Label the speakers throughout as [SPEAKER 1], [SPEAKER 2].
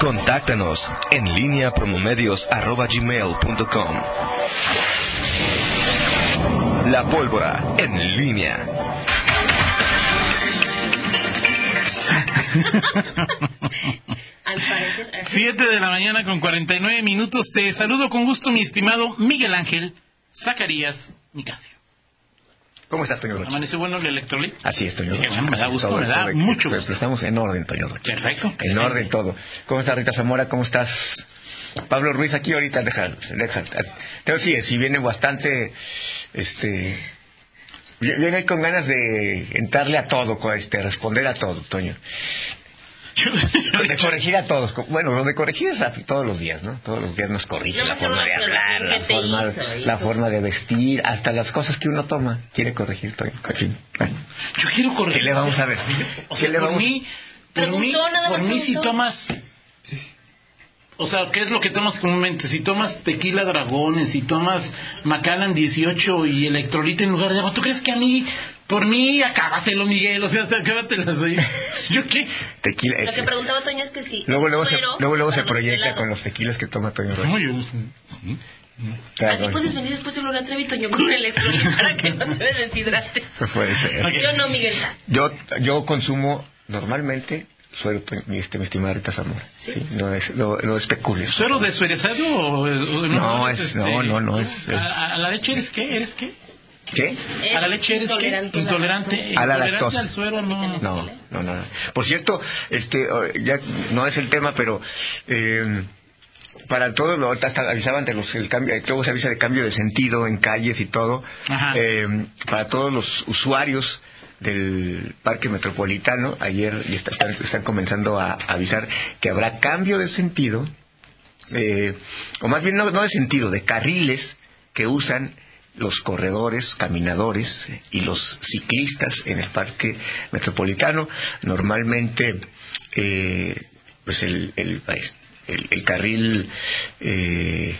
[SPEAKER 1] Contáctanos en línea promomedios.com. La pólvora en línea.
[SPEAKER 2] Siete de la mañana con 49 minutos. Te saludo con gusto, mi estimado Miguel Ángel Zacarías Nicasio.
[SPEAKER 3] ¿Cómo estás, Toño Rocha?
[SPEAKER 2] ¿Amanece bueno el electrolit?
[SPEAKER 3] Así es, Toño Rocha.
[SPEAKER 2] bueno, me da gusto, me da mucho
[SPEAKER 3] pero-
[SPEAKER 2] gusto.
[SPEAKER 3] Pero estamos en orden, Toño Rocha.
[SPEAKER 2] Perfecto.
[SPEAKER 3] En
[SPEAKER 2] excelente.
[SPEAKER 3] orden todo. ¿Cómo está Rita Zamora? ¿Cómo estás? Pablo Ruiz aquí ahorita, deja, deja. Pero sí, sí viene bastante, este, viene con ganas de entrarle a todo, este, responder a todo, Toño. De corregir a todos. Bueno, lo de corregir es a- todos los días, ¿no? Todos los días nos corrige
[SPEAKER 4] No
[SPEAKER 3] la forma de hablar, la forma,
[SPEAKER 4] hizo,
[SPEAKER 3] la forma de vestir, hasta las cosas que uno toma. Quiere corregir, Toño. En fin, bueno.
[SPEAKER 2] Yo quiero corregir.
[SPEAKER 3] ¿Qué le vamos a ver?
[SPEAKER 2] O
[SPEAKER 3] ¿Qué
[SPEAKER 2] sea,
[SPEAKER 3] le
[SPEAKER 2] por
[SPEAKER 3] vamos-
[SPEAKER 2] mí, por mí,
[SPEAKER 4] nada
[SPEAKER 2] por mí si tomas... O sea, ¿qué es lo que tomas comúnmente? Si tomas tequila dragones, si tomas Macallan 18 y electrolita en lugar de agua, ¿tú crees que a mí, por mí, acábatelo, Miguel? O sea, acábatelo así. ¿Yo qué?
[SPEAKER 3] Tequila.
[SPEAKER 4] Lo
[SPEAKER 3] es-
[SPEAKER 4] que preguntaba Toño es que si.
[SPEAKER 3] Luego, luego, se, luego, luego se proyecta con los tequilas que toma Toño Rocha.
[SPEAKER 2] No, yo-
[SPEAKER 3] Claro,
[SPEAKER 4] Así puedes venir después de Gloria Trevi, Toño, con un electrolit para que no te deshidrates.
[SPEAKER 3] Eso puede ser.
[SPEAKER 2] Ok.
[SPEAKER 4] Yo no, Miguel.
[SPEAKER 3] Yo, yo consumo normalmente suero, mi, este, mi estimada Rita Zamora.
[SPEAKER 4] ¿Sí?
[SPEAKER 3] no, es, no, no especules.
[SPEAKER 2] ¿Suero desferezado o, o
[SPEAKER 3] No,
[SPEAKER 2] eres,
[SPEAKER 3] es- no, no, no, es- es-
[SPEAKER 2] ¿A, a la leche eres qué? ¿Eres qué?
[SPEAKER 3] ¿Qué?
[SPEAKER 2] ¿A la leche eres
[SPEAKER 4] intolerante
[SPEAKER 2] qué? Intolerante.
[SPEAKER 3] A la
[SPEAKER 2] Intolerante
[SPEAKER 3] lactosa.
[SPEAKER 2] al suero, no.
[SPEAKER 3] No, no, nada. Por cierto, este, eh, ya no es el tema, pero eh, para todos, lo ahorita hasta avisaban de los, el cambio, luego se avisa de cambio de sentido en calles y todo,
[SPEAKER 2] Ajá.
[SPEAKER 3] eh, para todos los usuarios del parque metropolitano, ayer ya está- están, están comenzando a avisar que habrá cambio de sentido, eh, o más bien no, no de sentido, de carriles que usan los corredores, caminadores eh, y los ciclistas en el parque metropolitano. Normalmente, eh, pues el, el, el- carril eh,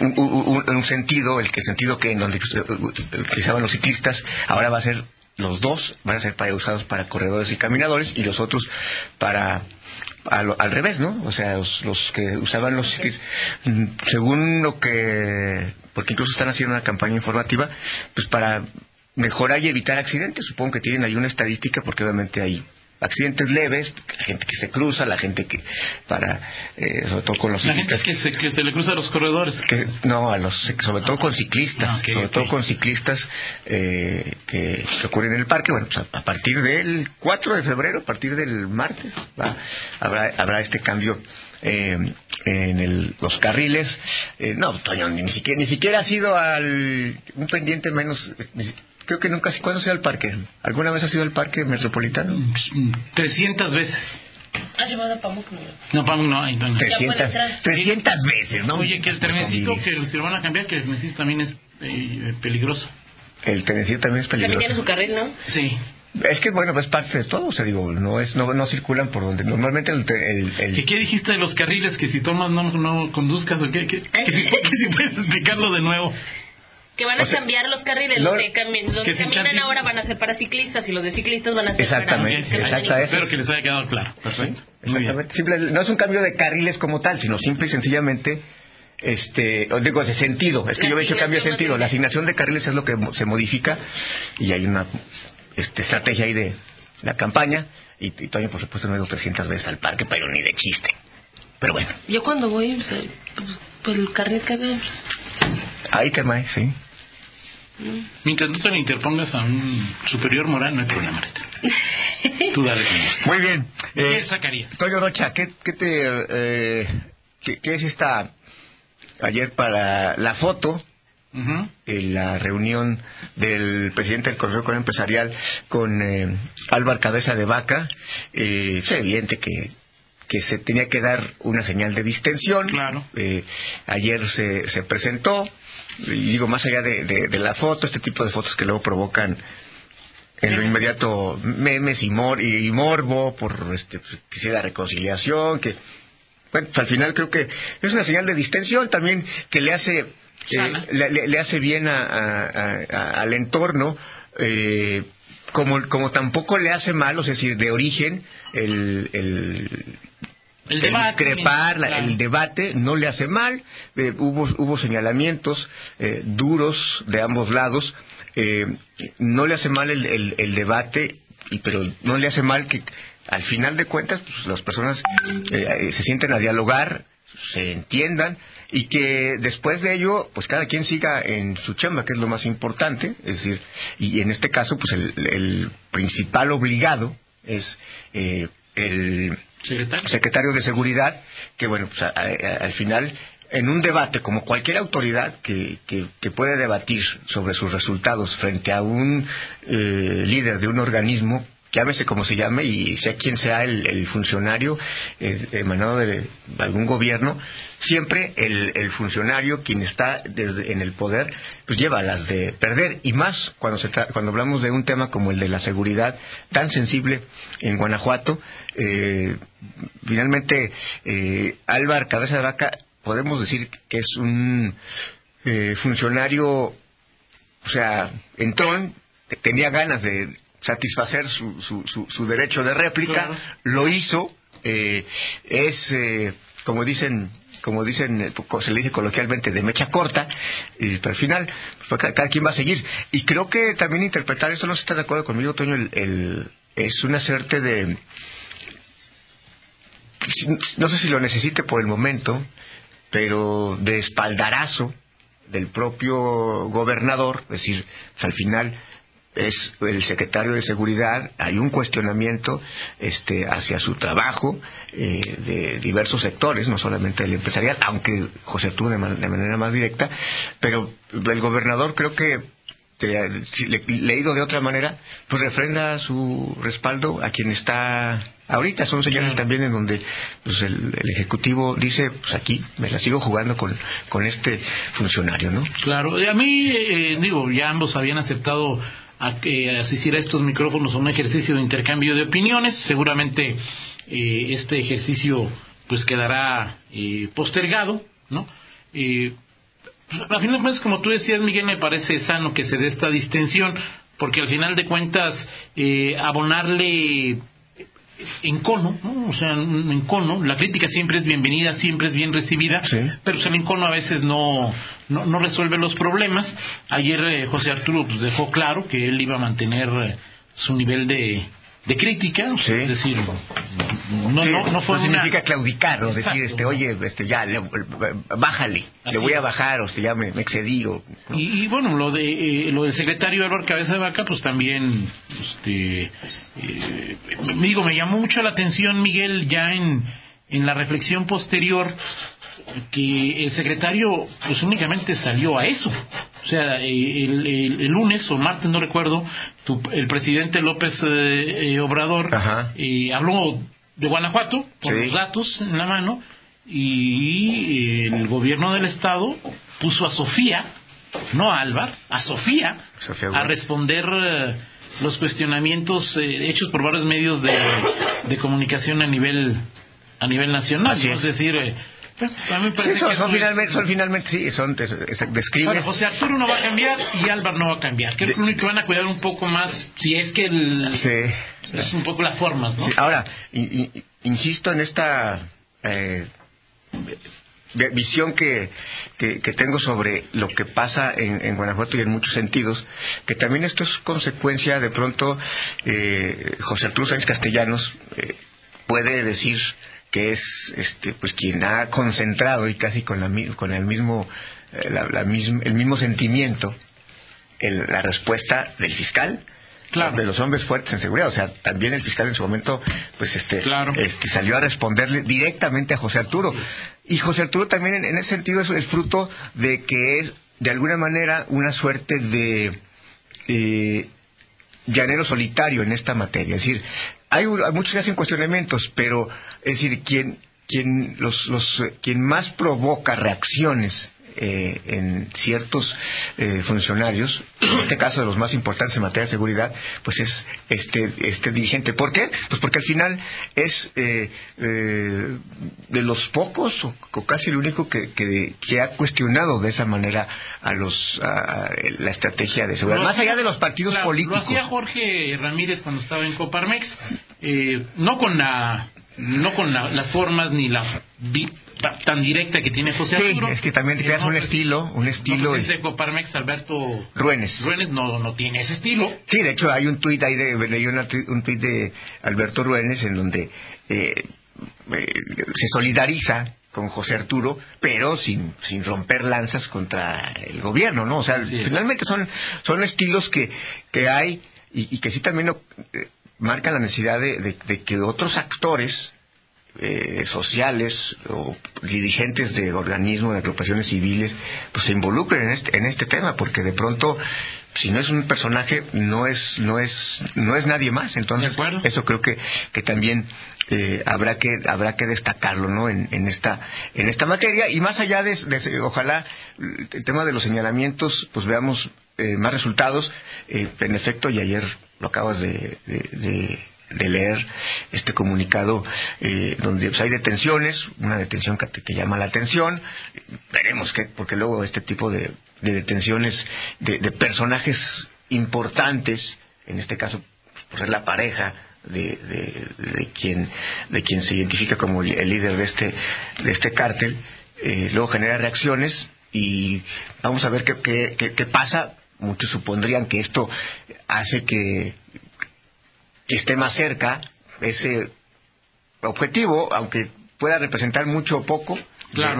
[SPEAKER 3] un, sentido, el que sentido que en donde se utilizaban los ciclistas, ahora va a ser los dos, van a ser para, usados para corredores y caminadores y los otros para a lo- al revés, ¿no? O sea, los, los que usaban los mm, según lo que, porque incluso están haciendo una campaña informativa, pues para mejorar y evitar accidentes. Supongo que tienen ahí una estadística porque obviamente hay accidentes leves, la gente que se cruza, la gente que para, eh, sobre todo con los
[SPEAKER 2] La gente
[SPEAKER 3] ciclistas
[SPEAKER 2] que se, que se le cruza a los corredores.
[SPEAKER 3] que no a los sobre todo con ciclistas
[SPEAKER 2] Ah, ok,
[SPEAKER 3] sobre todo con ciclistas eh, que, que ocurren en el parque. Bueno pues a, a partir del 4 de febrero a partir del martes va, habrá habrá este cambio eh, en el- los carriles. Eh, no Toño ni, siquiera ni siquiera ha sido al un pendiente menos ni creo que nunca ¿cuándo has ido al parque? ¿alguna vez has ido al parque metropolitano?
[SPEAKER 2] 300 veces.
[SPEAKER 4] ¿Has llevado a Pamuk? No.
[SPEAKER 2] No, Pam, no,
[SPEAKER 4] puede
[SPEAKER 3] 300,
[SPEAKER 4] entrar.
[SPEAKER 3] 300 veces ¿no?
[SPEAKER 2] Oye, que el trenecito que se lo van a cambiar, que el trenecito también es eh, peligroso.
[SPEAKER 3] el trenecito también es
[SPEAKER 4] También
[SPEAKER 3] peligroso
[SPEAKER 4] tiene su carril, ¿no?
[SPEAKER 2] Sí.
[SPEAKER 3] Es que bueno, es parte de todo, o sea, digo, no es no, no circulan por donde normalmente el, el, el-
[SPEAKER 2] ¿Y qué dijiste de los carriles? Que si tomas no, no conduzcas o qué? qué? Que, si, que si puedes explicarlo de nuevo.
[SPEAKER 4] Que van a
[SPEAKER 3] O sea,
[SPEAKER 4] cambiar los carriles.
[SPEAKER 3] no-
[SPEAKER 4] los que, cami- los
[SPEAKER 2] que
[SPEAKER 4] que caminan ahora van a ser para ciclistas y los de ciclistas van a ser
[SPEAKER 3] Exactamente,
[SPEAKER 4] para...
[SPEAKER 3] exacto, eso
[SPEAKER 2] Espero
[SPEAKER 3] es.
[SPEAKER 2] que les haya quedado claro. Perfecto. Bien.
[SPEAKER 3] exactamente, simple- no es un cambio de carriles como tal, sino simple y sencillamente este, digo, de sentido, es que
[SPEAKER 4] La
[SPEAKER 3] yo he dicho cambio de sentido, la asignación de carriles es lo que se modifica y hay una este, estrategia ahí de la campaña y, y Toño por supuesto no ha ido 300 veces al parque, pero ni de chiste. Pero bueno,
[SPEAKER 4] Yo cuando voy, pues, el carril que veo, pues,
[SPEAKER 3] ahí que más,
[SPEAKER 2] Mientras no te le interpongas a un superior moral, no hay problema, Rita. Tú dale con gusto.
[SPEAKER 3] Muy bien. Eh,
[SPEAKER 2] Zacarías.
[SPEAKER 3] Toño Rocha, ¿qué, qué te, eh, qué, qué es esta ayer para la foto en la reunión del presidente del Consejo Económico Empresarial con eh, Álvaro Cabeza de Vaca? Eh, es evidente que que se tenía que dar una señal de distensión.
[SPEAKER 2] Claro.
[SPEAKER 3] Eh, ayer se, se presentó, y digo, más allá de, de- de la foto, este tipo de fotos que luego provocan en lo inmediato memes y, mor- y morbo por este, que sea la reconciliación, que bueno, pues al final creo que es una señal de distensión también que le hace eh, le, le- hace bien a- a- a- a- al entorno eh, como, como tampoco le hace mal, o sea, es decir, de origen el, el-
[SPEAKER 2] El debate,
[SPEAKER 3] discrepar, la-
[SPEAKER 2] claro.
[SPEAKER 3] el debate no le hace mal. Eh, hubo, hubo señalamientos eh, duros de ambos lados. Eh, no le hace mal el, el- el debate, y, pero no le hace mal que al final de cuentas pues, las personas eh, se sienten a dialogar, se entiendan y que después de ello, pues cada quien siga en su chamba, que es lo más importante, es decir, y en este caso, pues el, el principal obligado es eh, el
[SPEAKER 2] Secretario.
[SPEAKER 3] secretario de Seguridad, que bueno, pues a- a- al final, en un debate, como cualquier autoridad que, que- que puede debatir sobre sus resultados frente a un eh, líder de un organismo, llámese como se llame y sea quien sea el, el funcionario eh, emanado de algún gobierno, siempre el, el funcionario, quien está desde, en el poder, pues lleva las de perder. Y más cuando, se tra- cuando hablamos de un tema como el de la seguridad, tan sensible en Guanajuato, eh, finalmente eh, Álvar Cabeza de Vaca, podemos decir que es un eh, funcionario, o sea, entró, tenía ganas de satisfacer su, su, su, su derecho de réplica,
[SPEAKER 2] Claro.
[SPEAKER 3] lo hizo, eh, es, eh, como dicen, como dicen, eh, se le dice coloquialmente, de mecha corta, y, pero al final, pues, ca- cada, quien va a seguir. Y creo que también interpretar eso, no si está de acuerdo conmigo, Toño, el, el- es una suerte de, no sé si lo necesite por el momento, pero de espaldarazo del propio gobernador, es decir, pues, al final es el secretario de seguridad, hay un cuestionamiento este, hacia su trabajo eh, de diversos sectores, no solamente el empresarial, aunque José Arturo de manera más directa, pero el gobernador creo que eh, si le- leído de otra manera, pues refrenda su respaldo a quien está ahorita. Son señales también en donde pues, el, el Ejecutivo dice, pues aquí me la sigo jugando con, con este funcionario, ¿no?
[SPEAKER 2] Claro, a mí, eh, digo, ya ambos habían aceptado a que asistir a estos micrófonos a un ejercicio de intercambio de opiniones. Seguramente eh, este ejercicio pues quedará eh, postergado, ¿no? Eh, a final de cuentas, como tú decías, Miguel, me parece sano que se dé esta distensión, porque al final de cuentas, eh, abonarle en cono, ¿no? o sea, en cono, la crítica siempre es bienvenida, siempre es bien recibida,
[SPEAKER 3] Sí.
[SPEAKER 2] pero pues, el encono a veces no, no, no resuelve los problemas. Ayer eh, José Arturo pues, dejó claro que él iba a mantener eh, su nivel de, de crítica,
[SPEAKER 3] Sí.
[SPEAKER 2] es decir, no,
[SPEAKER 3] Sí,
[SPEAKER 2] no, no fue una-
[SPEAKER 3] significa claudicar o decir, este, oye, este, ya, le- bájale,
[SPEAKER 2] Así
[SPEAKER 3] le voy a bajar, o sea, ya me, me excedí, o, ¿no?
[SPEAKER 2] Y, y, bueno, lo de eh, lo del secretario Álvaro Cabeza de Vaca, pues también, este, eh, me- digo, me llamó mucho la atención, Miguel, ya en, en la reflexión posterior, que el secretario, pues únicamente salió a eso. O sea, eh, el, el- el lunes o martes, no recuerdo, tu- el presidente López eh, eh, Obrador eh, habló de Guanajuato, con
[SPEAKER 3] Sí.
[SPEAKER 2] los datos en la mano, y el gobierno del estado puso a Sofía, no a Álvar, a Sofía,
[SPEAKER 3] Sofía
[SPEAKER 2] a responder eh, los cuestionamientos eh, hechos por varios medios de, de comunicación a nivel a nivel nacional.
[SPEAKER 3] Así
[SPEAKER 2] ¿no?
[SPEAKER 3] es.
[SPEAKER 2] es decir, parece
[SPEAKER 3] Sí, son,
[SPEAKER 2] que
[SPEAKER 3] son
[SPEAKER 2] eso es-
[SPEAKER 3] finalmente, son finalmente, sí, son, es- es- describes...
[SPEAKER 2] Bueno, José Arturo no va a cambiar y Álvar no va a cambiar. Creo que lo único que van a cuidar un poco más, si es que el-
[SPEAKER 3] Sí.
[SPEAKER 2] es un poco las formas, ¿no?
[SPEAKER 3] Sí, ahora, insisto en esta eh, visión que, que, que tengo sobre lo que pasa en, en Guanajuato y en muchos sentidos, que también esto es consecuencia, de pronto, eh, José Arturo Sánchez Castellanos eh, puede decir que es este pues quien ha concentrado y casi con la con el mismo eh, la- la el mismo sentimiento el- la respuesta del fiscal
[SPEAKER 2] Claro.
[SPEAKER 3] de los hombres fuertes en seguridad o sea también el fiscal en su momento pues este,
[SPEAKER 2] Claro.
[SPEAKER 3] este salió a responderle directamente a José Arturo y José Arturo también en, en ese sentido es el fruto de que es de alguna manera una suerte de eh, llanero solitario en esta materia. Es decir, hay, hay muchos que hacen cuestionamientos, pero es decir, quien, quien, los, los, eh, quien más provoca reacciones eh, en ciertos eh, funcionarios, en este caso de los más importantes en materia de seguridad, pues es este, este dirigente. ¿Por qué? Pues porque al final es eh, eh, de los pocos, o, o casi el único que, que, que ha cuestionado de esa manera a los a la estrategia de seguridad.
[SPEAKER 2] Lo
[SPEAKER 3] Más
[SPEAKER 2] hacía-
[SPEAKER 3] allá de los partidos políticos.
[SPEAKER 2] Lo hacía Jorge Ramírez cuando estaba en Coparmex, eh, no con la no con la- las formas ni la tan directa que tiene José
[SPEAKER 3] Sí,
[SPEAKER 2] Arturo.
[SPEAKER 3] es que también te
[SPEAKER 2] El
[SPEAKER 3] creas un
[SPEAKER 2] no-
[SPEAKER 3] estilo, un
[SPEAKER 2] no
[SPEAKER 3] estilo
[SPEAKER 2] presidente de Coparmex, Alberto
[SPEAKER 3] Ruénes.
[SPEAKER 2] Ruénes, no, no tiene ese estilo.
[SPEAKER 3] Sí, de hecho hay un tuit ahí de, leí una un tuit de Alberto Ruénes en donde eh, eh, se solidariza con José Arturo, pero sin, sin romper lanzas contra el gobierno, ¿no? O sea,
[SPEAKER 2] Así es.
[SPEAKER 3] finalmente son, son estilos que, que hay y, y que sí también lo- eh, marcan la necesidad de, de- de que otros actores eh, sociales o dirigentes de organismos, de agrupaciones civiles, pues se involucren en este, en este tema, porque de pronto, si no es un personaje, no es, no es, no es nadie más. Entonces, eso creo que, que también eh, habrá que, habrá que destacarlo, ¿no? En, en esta, en esta materia y más allá de, de- ojalá el tema de los señalamientos, pues veamos eh, más resultados. Eh, en efecto, y ayer lo acabas de, de- leer este comunicado eh, donde pues, hay detenciones, una detención que, que llama la atención, veremos qué, porque luego este tipo de, de detenciones de, personajes importantes, en este caso pues, ser la pareja de, de- quien de quien se identifica como el líder de este de este cártel, eh, luego genera reacciones y vamos a ver qué, qué, qué- qué pasa. Muchos supondrían que esto hace que, que esté más cerca ese objetivo, aunque pueda representar mucho o poco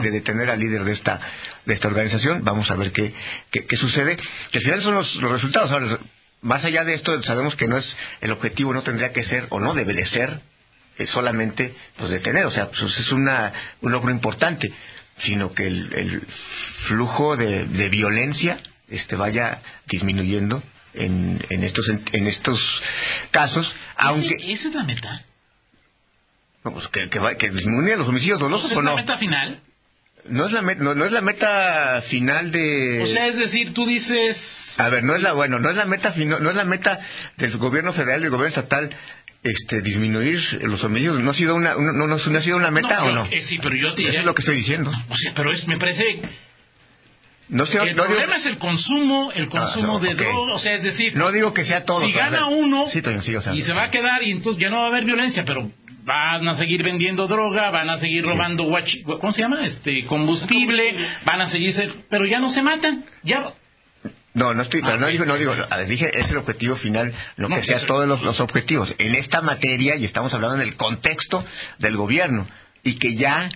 [SPEAKER 3] de- detener al líder de esta de esta organización. Vamos a ver qué, qué, qué sucede. Que al final son los, los resultados. Ahora, más allá de esto, sabemos que no es el objetivo, no tendría que ser o no debe de ser eh, solamente pues detener, o sea, pues, es una, un logro importante, sino que el, el flujo de, de violencia este vaya disminuyendo en, en estos en, en estos casos, aunque
[SPEAKER 2] esa es la meta.
[SPEAKER 3] no, pues, que, que, que disminuya los homicidios dolosos
[SPEAKER 2] ¿Es
[SPEAKER 3] o
[SPEAKER 2] la
[SPEAKER 3] no.
[SPEAKER 2] meta final?
[SPEAKER 3] No es la met- no, no es la meta final de
[SPEAKER 2] O sea, es decir, tú dices...
[SPEAKER 3] A ver, no es la bueno, no es la meta fino- no es la meta del gobierno federal y del gobierno estatal este disminuir los homicidios, no ha sido una no, no- no ha sido una meta o no?
[SPEAKER 2] eh, sí, pero yo te
[SPEAKER 3] Eso
[SPEAKER 2] diría...
[SPEAKER 3] es lo que estoy diciendo.
[SPEAKER 2] O sea, pero es, me parece...
[SPEAKER 3] No
[SPEAKER 2] el
[SPEAKER 3] no digo,
[SPEAKER 2] problema es el consumo, el consumo
[SPEAKER 3] Ah,
[SPEAKER 2] de
[SPEAKER 3] ok.
[SPEAKER 2] droga, o sea, es decir...
[SPEAKER 3] no digo que sea todo.
[SPEAKER 2] si gana uno
[SPEAKER 3] Sí, Toño, sí, o sea,
[SPEAKER 2] y se va a quedar y entonces ya no va a haber violencia, pero van a seguir vendiendo droga, van a seguir robando guachi- ¿cómo se llama? Este combustible, van a seguirse, pero ya no se matan, ya
[SPEAKER 3] No, no estoy, pero
[SPEAKER 2] Ah,
[SPEAKER 3] no
[SPEAKER 2] ok.
[SPEAKER 3] digo, no digo, a ver, dije, es el objetivo final, No, que sea
[SPEAKER 2] eso-
[SPEAKER 3] todos los, los objetivos. En esta materia, y estamos hablando del contexto del gobierno, y que ya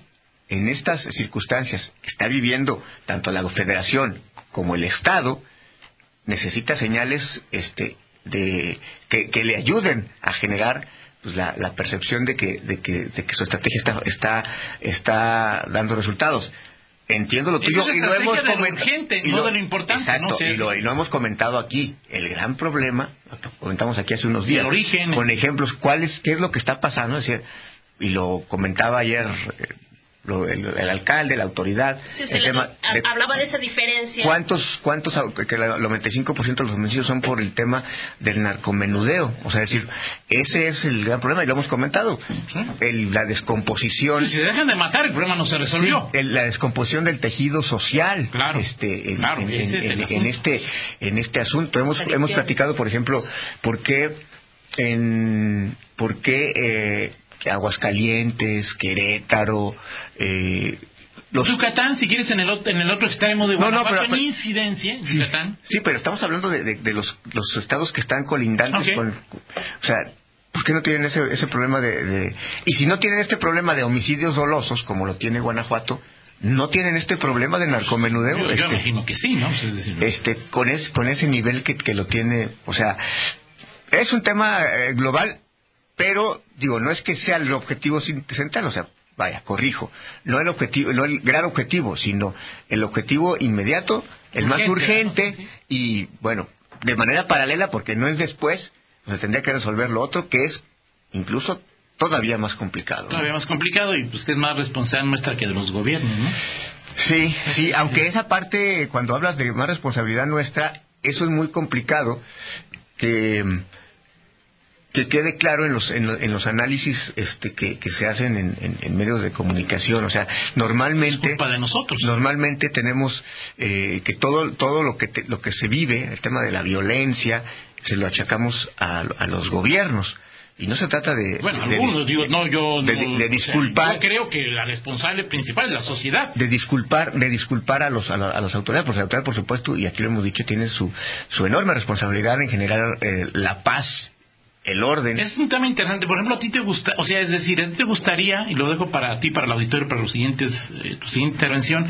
[SPEAKER 3] en estas circunstancias está viviendo tanto la Federación como el Estado, necesita señales este, de, que, que le ayuden a generar pues, la, la percepción de que, de, que, de que su estrategia está, está, está dando resultados. Entiendo lo tuyo
[SPEAKER 2] es
[SPEAKER 3] y lo hemos comentado. y
[SPEAKER 2] no
[SPEAKER 3] y, lo, y lo hemos comentado aquí. El gran problema, lo comentamos aquí hace unos
[SPEAKER 2] el
[SPEAKER 3] días,
[SPEAKER 2] origen.
[SPEAKER 3] con ejemplos, ¿cuál es, ¿qué es lo que está pasando? Es decir, y lo comentaba ayer eh, lo- el, el alcalde, la autoridad,
[SPEAKER 4] Sí, o sea,
[SPEAKER 3] el tema de
[SPEAKER 4] hablaba de esa diferencia.
[SPEAKER 3] ¿Cuántos, cuántos, que la- el 95% de los homicidios son por el tema del narcomenudeo? O sea, es decir, ese es el gran problema y lo hemos comentado.
[SPEAKER 2] Sí.
[SPEAKER 3] El- la descomposición,
[SPEAKER 2] si dejan de matar el problema no se resolvió.
[SPEAKER 3] el- la descomposición del tejido social.
[SPEAKER 2] Claro,
[SPEAKER 3] Este, en,
[SPEAKER 2] claro,
[SPEAKER 3] en-
[SPEAKER 2] ese es
[SPEAKER 3] en-
[SPEAKER 2] el
[SPEAKER 3] en este, en este asunto. Hemos, hemos platicado, por ejemplo, por qué en, por qué, eh, Aguascalientes, Querétaro, eh, los,
[SPEAKER 2] Yucatán, si quieres, en el, ot- en el otro extremo de
[SPEAKER 3] No, no,
[SPEAKER 2] Guanajuato,
[SPEAKER 3] pero-
[SPEAKER 2] en
[SPEAKER 3] pero-
[SPEAKER 2] incidencia, en
[SPEAKER 3] Sí,
[SPEAKER 2] Yucatán.
[SPEAKER 3] sí, pero estamos hablando de, de- de los, los estados que están colindantes con... O sea, ¿por qué no tienen ese, ese problema de, de- Y si no tienen este problema de homicidios dolosos, como lo tiene Guanajuato, no tienen este problema de narcomenudeo.
[SPEAKER 2] Yo, yo
[SPEAKER 3] este,
[SPEAKER 2] imagino que sí, ¿no? Pues es decir,
[SPEAKER 3] este, con, es- con ese nivel que, que lo tiene... O sea, es un tema eh, global, pero, digo, no es que sea el objetivo central, o sea, vaya, corrijo, no el objetivo, no el gran objetivo, sino el objetivo inmediato, el más
[SPEAKER 2] Urgente,
[SPEAKER 3] y bueno, de manera paralela, porque no es después, pues se tendría que resolver lo otro, que es incluso todavía más complicado. ¿no?
[SPEAKER 2] todavía más complicado y pues que es más responsabilidad nuestra que de los gobiernos, ¿no?
[SPEAKER 3] Sí, sí, aunque esa parte, cuando hablas de más responsabilidad nuestra, eso es muy complicado que, que quede claro en los, en, lo- en los análisis este, que, que se hacen en, en- en medios de comunicación. O sea,
[SPEAKER 2] Es
[SPEAKER 3] normalmente...
[SPEAKER 2] culpa de nosotros.
[SPEAKER 3] Normalmente tenemos eh, que todo, todo lo, que te- lo que se vive, el tema de la violencia, se lo achacamos a, a los gobiernos. Y no se trata de...
[SPEAKER 2] Bueno,
[SPEAKER 3] de
[SPEAKER 2] algunos, digo, no, yo...
[SPEAKER 3] de-
[SPEAKER 2] no,
[SPEAKER 3] de
[SPEAKER 2] o sea,
[SPEAKER 3] disculpar.
[SPEAKER 2] yo creo que la responsable principal es la sociedad.
[SPEAKER 3] de disculpar de disculpar a los a, la- a las autoridades porque las autoridades por supuesto y aquí lo hemos dicho tienen su su enorme responsabilidad en generar eh, la paz el orden
[SPEAKER 2] Es un tema interesante. Por ejemplo, a ti te gusta, o sea, es decir, a ti te gustaría, y lo dejo para ti, para el auditorio, para los siguientes, eh, tu siguiente intervención,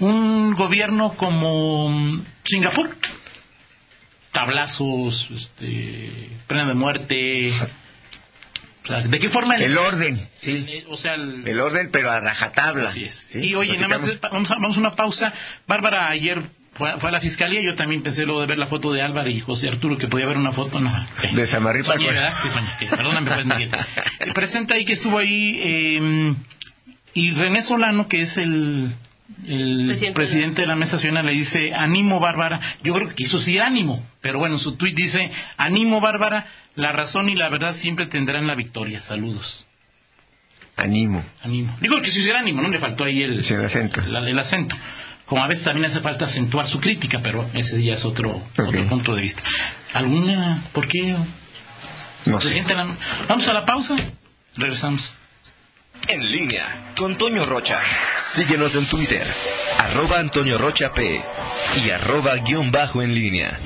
[SPEAKER 2] un gobierno como mm, Singapur. Tablazos, este, pena de muerte. O sea, ¿de qué forma
[SPEAKER 3] el orden sí
[SPEAKER 2] eh, o sea, el-
[SPEAKER 3] el orden pero a rajatabla
[SPEAKER 2] Así es.
[SPEAKER 3] ¿sí?
[SPEAKER 2] Y oye, nada más, vamos a, vamos a una pausa. Bárbara ayer fue, fue a la fiscalía, yo también pensé luego de ver la foto de Álvaro y José Arturo que podía haber una foto, no.
[SPEAKER 3] De Samarripa,
[SPEAKER 2] Soñé. ¿verdad? Sí, soñé. Perdóname, pues, Miguel. Presenta ahí que estuvo ahí eh, y René Solano, que es el, el
[SPEAKER 4] Presidente
[SPEAKER 2] presidente,
[SPEAKER 4] de
[SPEAKER 2] la Mesa Nacional, le dice, animo Bárbara. Yo creo que quiso decir ánimo, pero bueno, en su tuit dice, animo Bárbara, la razón y la verdad siempre tendrán la victoria. Saludos.
[SPEAKER 3] animo
[SPEAKER 2] Ánimo. Digo que si hiciera ánimo, no le faltó ahí el,
[SPEAKER 3] acento.
[SPEAKER 2] la- el acento. Como a veces también hace falta acentuar su crítica, pero ese ya es otro, otro punto de vista. ¿Alguna? ¿Por qué?
[SPEAKER 3] no
[SPEAKER 2] ¿Se
[SPEAKER 3] sé
[SPEAKER 2] siente la- Vamos a la pausa. Regresamos.
[SPEAKER 1] En línea con Toño Rocha. Síguenos en Twitter, arroba Antonio Rocha P y arroba guion bajo en línea.